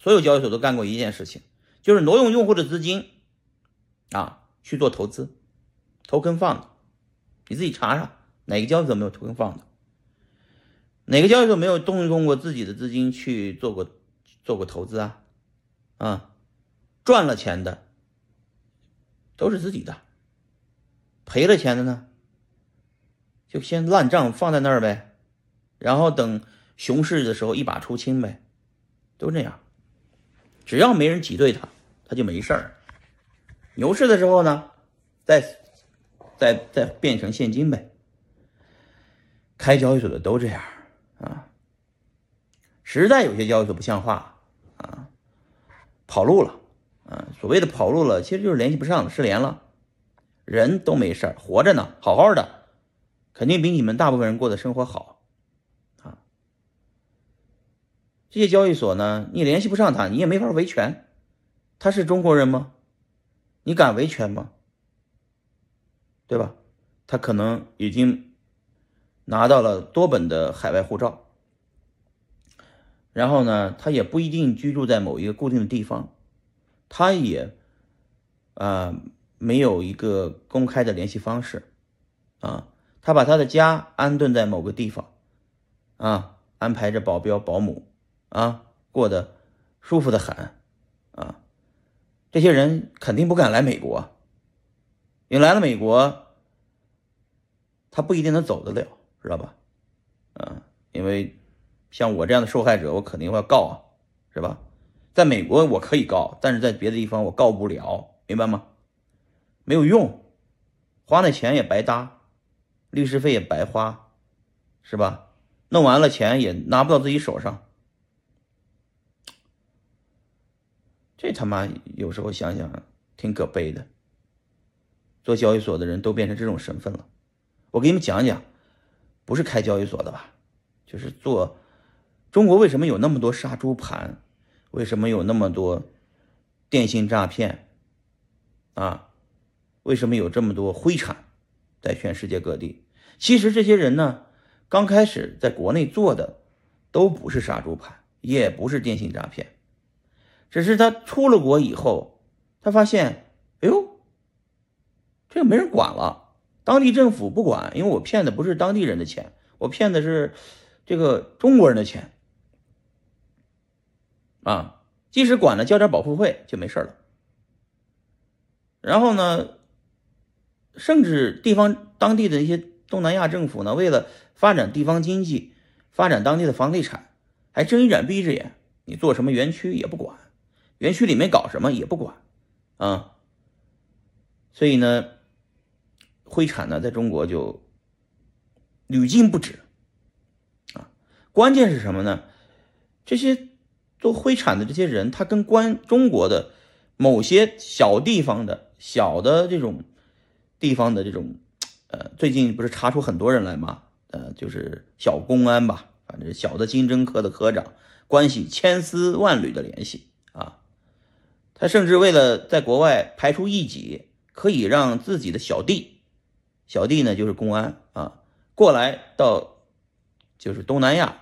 所有交易所都干过一件事情，就是挪用用户的资金啊去做投资投空放的。你自己查查哪个交易所没有投空放的哪个交易所没有动用过自己的资金去做过做过投资啊？啊，赚了钱的都是自己的，赔了钱的呢，就先烂账放在那儿呗，然后等熊市的时候一把出清呗，都这样。只要没人挤兑他，他就没事儿。牛市的时候呢，再再再变成现金呗。开交易所的都这样啊。实在有些交易所不像话啊，跑路了啊。所谓的跑路了，其实就是联系不上了，失联了，人都没事，活着呢，好好的，肯定比你们大部分人过的生活好啊。这些交易所呢，你联系不上他，你也没法维权。他是中国人吗？你敢维权吗？对吧？他可能已经拿到了多本的海外护照，然后呢，他也不一定居住在某一个固定的地方，他也啊没有一个公开的联系方式啊，他把他的家安顿在某个地方啊，安排着保镖保姆。啊，过得舒服的很，啊，这些人肯定不敢来美国。你来了美国，他不一定能走得了，知道吧？啊，因为像我这样的受害者，我肯定要告啊，是吧？在美国我可以告，但是在别的地方我告不了，明白吗？没有用，花那钱也白搭，律师费也白花，是吧？弄完了钱也拿不到自己手上。这他妈有时候想想挺可悲的。做交易所的人都变成这种身份了。我给你们讲讲，不是开交易所的吧？就是做中国为什么有那么多杀猪盘？为什么有那么多电信诈骗？啊，为什么有这么多灰产在全世界各地？其实这些人呢，刚开始在国内做的都不是杀猪盘，也不是电信诈骗。只是他出了国以后，他发现，哎呦，这个没人管了，当地政府不管，因为我骗的不是当地人的钱，我骗的是这个中国人的钱，啊，即使管了，交点保护费就没事了。然后呢，甚至地方当地的一些东南亚政府呢，为了发展地方经济，发展当地的房地产，还睁一只眼闭一只眼，你做什么园区也不管。园区里面搞什么也不管，啊，所以呢，灰产呢在中国就屡禁不止，啊，关键是什么呢？这些做灰产的这些人，他跟关中国的某些小地方的小的这种地方的这种，呃，最近不是查出很多人来吗？呃，就是小公安吧，反正小的经侦科的科长，关系千丝万缕的联系。他甚至为了在国外排除异己，可以让自己的小弟，小弟呢就是公安啊，过来到就是东南亚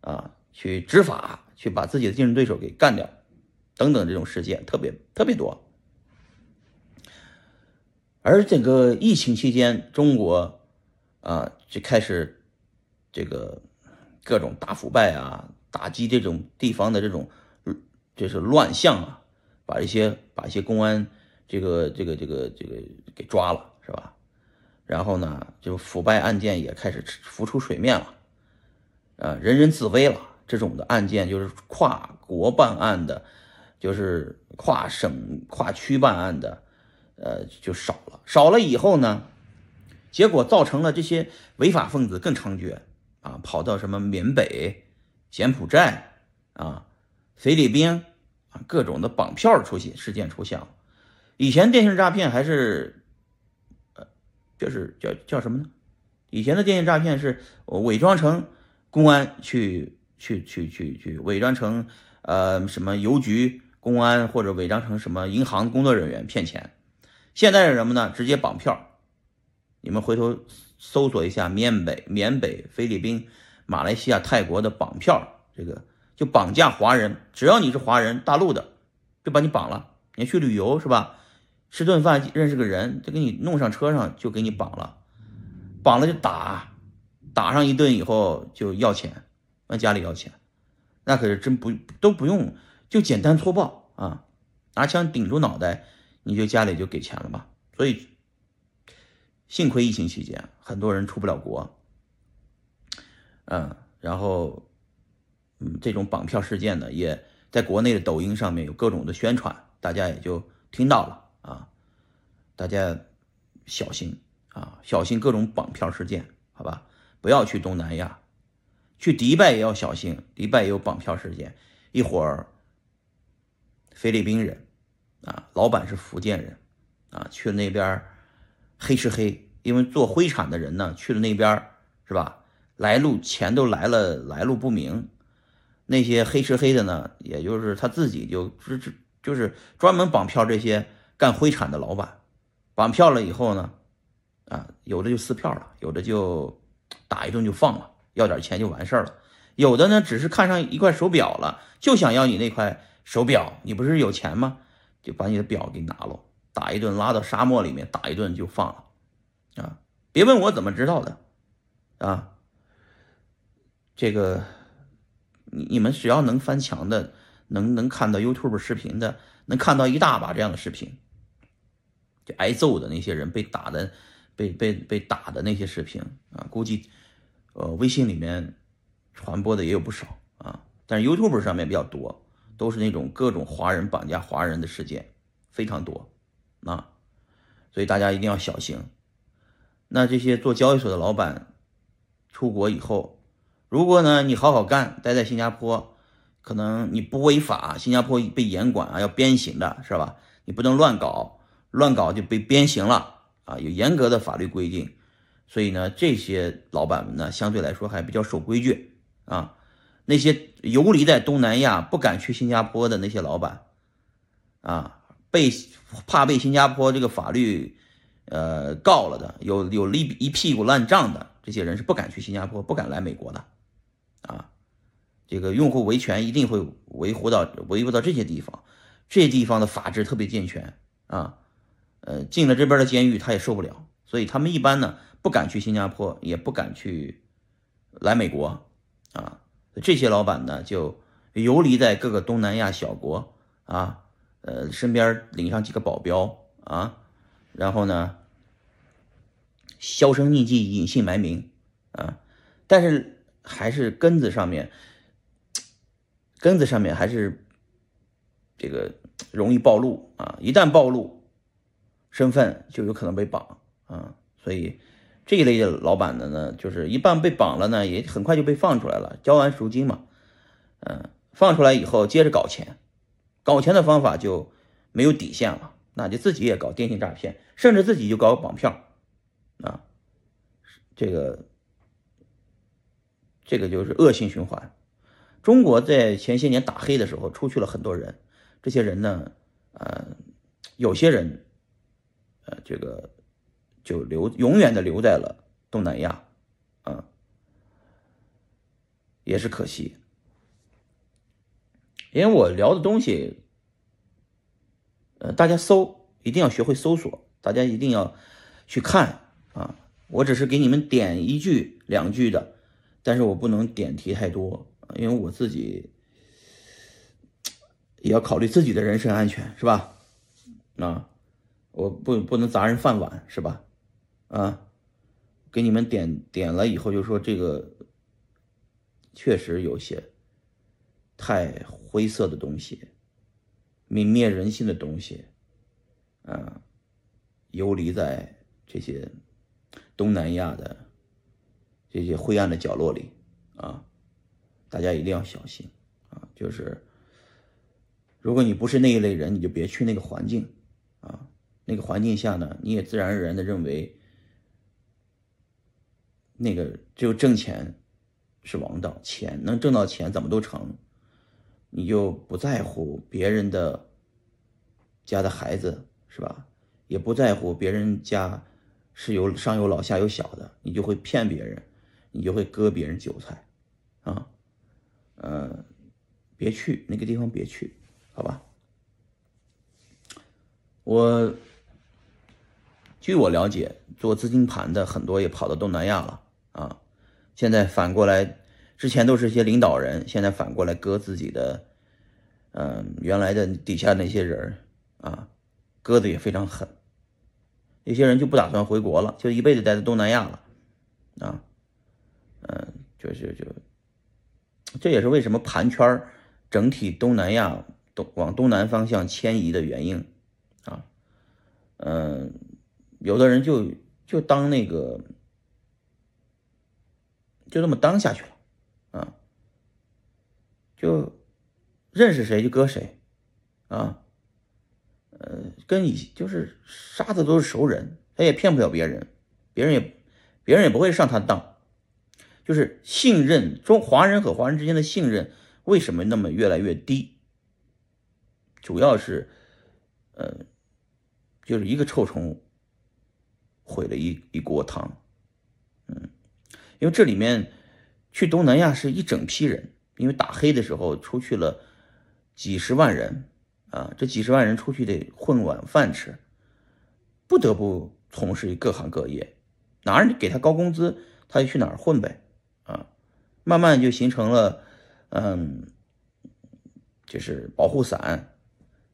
啊去执法，去把自己的竞争对手给干掉，等等这种事件特别特别多。而这个疫情期间，中国啊就开始这个各种大腐败啊，打击这种地方的这种就是乱象啊。把一些把一些公安这个这个这个这个给抓了，是吧？然后呢，就腐败案件也开始浮出水面了，啊，人人自危了。这种的案件就是跨国办案的，就是跨省跨区办案的，呃，就少了。少了以后呢，结果造成了这些违法分子更猖獗啊，跑到什么缅北、柬埔寨啊、菲律宾。各种的绑票出现事件出现了，以前电信诈骗还是，呃，就是叫叫什么呢？以前的电信诈骗是伪装成公安去去去去去伪装成呃什么邮局公安或者伪装成什么银行工作人员骗钱。现在是什么呢？直接绑票。你们回头搜索一下缅北、缅北、菲律宾、马来西亚、泰国的绑票这个就绑架华人，只要你是华人，大陆的，就把你绑了。你去旅游是吧？吃顿饭认识个人，就给你弄上车上，就给你绑了，绑了就打，打上一顿以后就要钱，问家里要钱，那可是真不都不用，就简单粗暴啊，拿枪顶住脑袋，你就家里就给钱了吧。所以幸亏疫情期间很多人出不了国，嗯，然后。嗯，这种绑票事件呢，也在国内的抖音上面有各种的宣传，大家也就听到了啊。大家小心啊，小心各种绑票事件，好吧？不要去东南亚，去迪拜也要小心，迪拜也有绑票事件。一会儿菲律宾人啊，老板是福建人啊，去了那边黑吃黑，因为做灰产的人呢，去了那边是吧？来路钱都来了，来路不明。那些黑吃黑的呢，也就是他自己就就就是专门绑票这些干灰产的老板，绑票了以后呢，啊，有的就撕票了，有的就打一顿就放了，要点钱就完事儿了。有的呢，只是看上一块手表了，就想要你那块手表，你不是有钱吗？就把你的表给拿了，打一顿拉到沙漠里面打一顿就放了，啊，别问我怎么知道的，啊，这个。你你们只要能翻墙的，能能看到 YouTube 视频的，能看到一大把这样的视频，就挨揍的那些人被打的，被被被打的那些视频啊，估计呃微信里面传播的也有不少啊，但是 YouTube 上面比较多，都是那种各种华人绑架华人的事件非常多啊，所以大家一定要小心。那这些做交易所的老板出国以后。如果呢，你好好干，待在新加坡，可能你不违法，新加坡被严管啊，要鞭刑的是吧？你不能乱搞，乱搞就被鞭刑了啊，有严格的法律规定。所以呢，这些老板们呢，相对来说还比较守规矩啊。那些游离在东南亚不敢去新加坡的那些老板啊，被怕被新加坡这个法律呃告了的，有有一一屁股烂账的这些人是不敢去新加坡，不敢来美国的。啊，这个用户维权一定会维护到维护到这些地方，这些地方的法制特别健全啊。呃，进了这边的监狱他也受不了，所以他们一般呢不敢去新加坡，也不敢去来美国啊。这些老板呢就游离在各个东南亚小国啊，呃，身边领上几个保镖啊，然后呢销声匿迹、隐姓埋名啊，但是。还是根子上面，根子上面还是这个容易暴露啊！一旦暴露身份，就有可能被绑啊！所以这一类的老板的呢，就是一旦被绑了呢，也很快就被放出来了，交完赎金嘛，嗯，放出来以后接着搞钱，搞钱的方法就没有底线了，那就自己也搞电信诈骗，甚至自己就搞绑票啊，这个。这个就是恶性循环。中国在前些年打黑的时候，出去了很多人。这些人呢，呃，有些人，呃，这个就留永远的留在了东南亚，啊，也是可惜。因为我聊的东西，呃，大家搜一定要学会搜索，大家一定要去看啊。我只是给你们点一句两句的。但是我不能点题太多，因为我自己也要考虑自己的人身安全，是吧？啊，我不不能砸人饭碗，是吧？啊，给你们点点了以后，就说这个确实有些太灰色的东西，泯灭人性的东西，啊，游离在这些东南亚的。这些灰暗的角落里，啊，大家一定要小心啊！就是，如果你不是那一类人，你就别去那个环境啊。那个环境下呢，你也自然而然的认为，那个只有挣钱是王道，钱能挣到钱怎么都成，你就不在乎别人的家的孩子是吧？也不在乎别人家是有上有老下有小的，你就会骗别人。你就会割别人韭菜，啊，呃，别去那个地方，别去，好吧？我据我了解，做资金盘的很多也跑到东南亚了啊。现在反过来，之前都是些领导人，现在反过来割自己的，嗯，原来的底下那些人啊，割的也非常狠。有些人就不打算回国了，就一辈子待在东南亚了，啊，嗯，就是就，这也是为什么盘圈整体东南亚东往东南方向迁移的原因，啊，嗯，有的人就就当那个。就这么当下去了，啊，就认识谁就割谁，啊，呃，跟以就是杀的都是熟人，他也骗不了别人，别人也别人也不会上他当，就是信任中华人和华人之间的信任为什么那么越来越低？主要是，呃，就是一个臭虫毁了一一锅汤。嗯因为这里面去东南亚是一整批人，因为打黑的时候出去了几十万人啊，这几十万人出去得混碗饭吃，不得不从事各行各业，哪儿给他高工资，他就去哪儿混呗，慢慢就形成了，嗯，就是保护伞，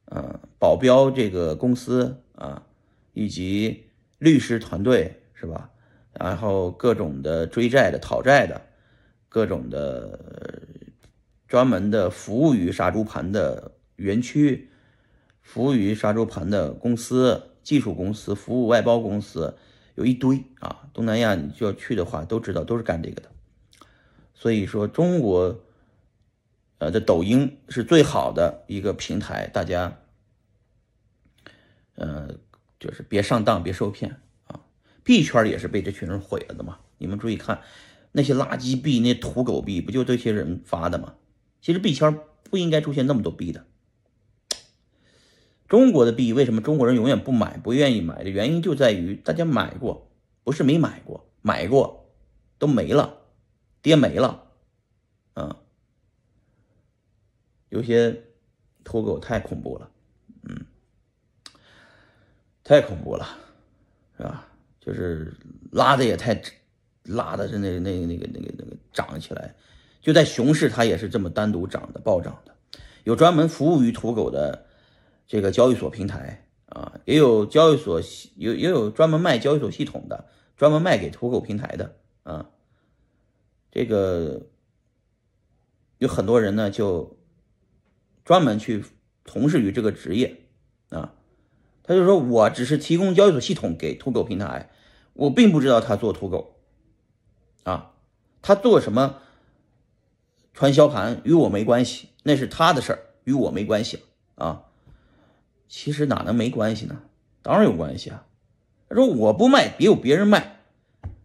嗯，保镖这个公司啊，以及律师团队是吧？然后各种的追债的、讨债的，各种的专门的服务于杀猪盘的园区，服务于杀猪盘的公司、技术公司、服务外包公司，有一堆啊。东南亚你就要去的话，都知道都是干这个的。所以说，中国呃的抖音是最好的一个平台，大家呃就是别上当，别受骗啊。币圈也是被这群人毁了的嘛？你们注意看，那些垃圾币、那土狗币，不就这些人发的吗？其实币圈不应该出现那么多币的。中国的币为什么中国人永远不买、不愿意买的原因就在于大家买过，不是没买过，买过都没了，跌没了，啊，有些土狗太恐怖了，嗯，太恐怖了，是吧？就是拉的也太，拉的是那那那个那个那个涨起来，就在熊市它也是这么单独涨的暴涨的，有专门服务于土狗的这个交易所平台啊，也有交易所有也有专门卖交易所系统的，专门卖给土狗平台的啊，这个有很多人呢就专门去从事于这个职业啊，他就说我只是提供交易所系统给土狗平台。我并不知道他做土狗，啊，他做什么传销盘与我没关系，那是他的事儿，与我没关系啊。其实哪能没关系呢？当然有关系啊。他说我不卖，别有别人卖，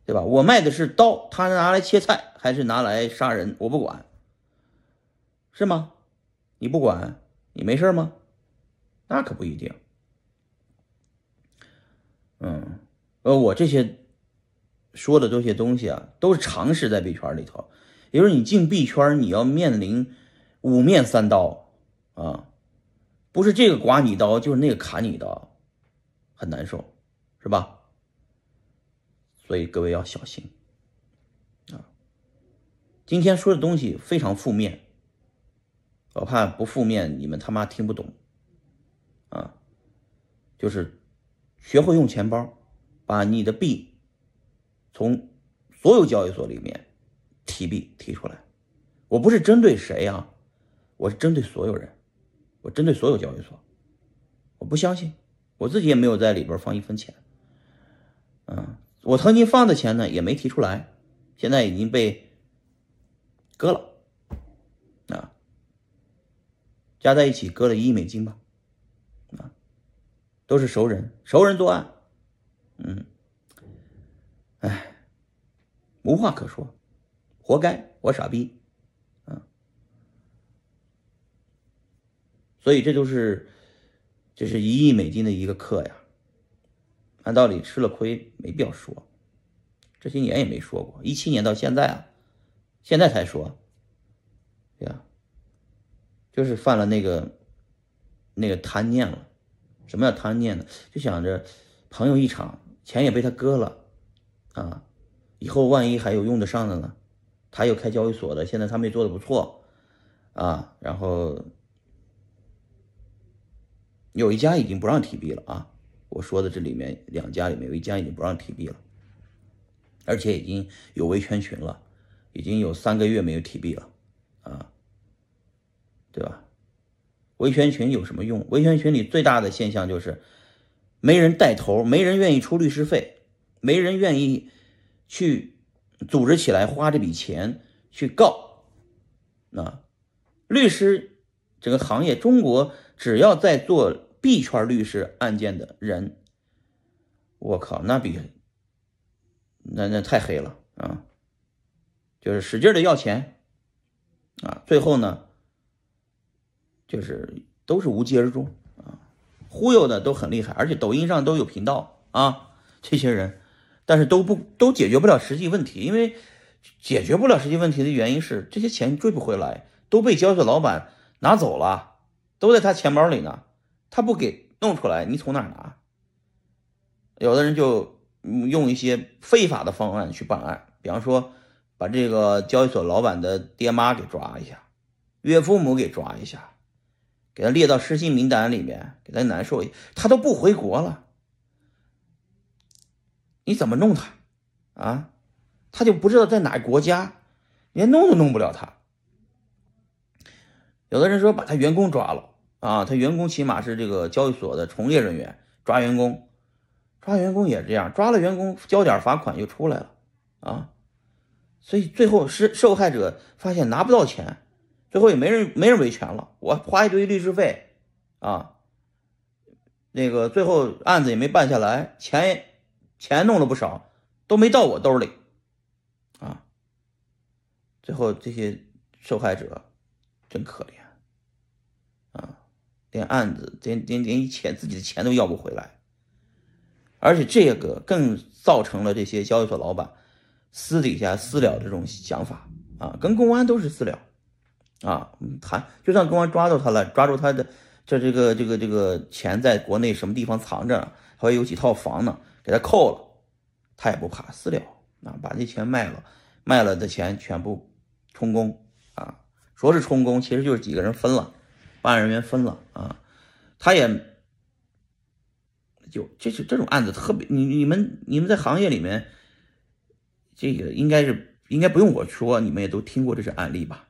对吧？我卖的是刀，他拿来切菜还是拿来杀人，我不管，是吗？你不管，你没事吗？那可不一定，嗯。呃，我这些说的这些东西啊，都是常识在币圈里头。也就是你进币圈，你要面临五面三刀啊，不是这个刮你刀，就是那个砍你刀，很难受，是吧？所以各位要小心啊！今天说的东西非常负面，我怕不负面你们他妈听不懂啊。就是学会用钱包。把你的币从所有交易所里面提币提出来，我不是针对谁啊，我是针对所有人，我针对所有交易所，我不相信，我自己也没有在里边放一分钱，嗯，我曾经放的钱呢也没提出来，现在已经被割了，啊，加在一起割了一亿美金吧，啊，都是熟人，熟人作案。嗯，哎，无话可说，活该，我傻逼，嗯，所以这就是，这是一亿美金的一个课呀。按道理吃了亏没必要说，这些年也没说过，一七年到现在啊，现在才说，对呀，就是犯了那个那个贪念了。什么叫贪念呢？就想着朋友一场，钱也被他割了啊，以后万一还有用得上的呢？他又开交易所的，现在他们也做的不错啊，然后有一家已经不让提币了啊。我说的这里面两家里面有一家已经不让提币了，而且已经有维权群了，已经有三个月没有提币了啊，对吧？维权群有什么用？维权群里最大的现象就是没人带头，没人愿意出律师费，没人愿意去组织起来花这笔钱去告。啊，律师这个行业，中国只要在做币圈律师案件的人，我靠，那比那那太黑了啊！就是使劲的要钱啊，最后呢？就是都是无疾而终啊，忽悠的都很厉害，而且抖音上都有频道啊，这些人，但是都不都解决不了实际问题，因为解决不了实际问题的原因是这些钱追不回来，都被交易所老板拿走了，都在他钱包里呢，他不给弄出来，你从哪儿拿？有的人就用一些非法的方案去办案，比方说把这个交易所老板的爹妈给抓一下，岳父母给抓一下。给他列到失信名单里面，给他难受一，他都不回国了，你怎么弄他啊？他就不知道在哪国家，连弄都弄不了他。有的人说把他员工抓了啊，他员工起码是这个交易所的从业人员，抓员工，抓员工也这样，抓了员工交点罚款就出来了啊，所以最后是受害者发现拿不到钱。最后也没人没人维权了，我花一堆律师费，啊，那个最后案子也没办下来，钱钱弄了不少，都没到我兜里，啊，最后这些受害者真可怜，连案子连连连钱自己的钱都要不回来，而且这个更造成了这些交易所老板私底下私了这种想法啊，跟公安都是私了。啊，谈就算公安抓到他了，抓住他的这这个这个这个钱在国内什么地方藏着，还有几套房呢，给他扣了，他也不怕私了啊，把这钱卖了，卖了的钱全部充公啊，说是充公，其实就是几个人分了，办案人员分了啊，他也就这是这种案子特别，你你们你们在行业里面，这个应该是应该不用我说，你们也都听过这些案例吧。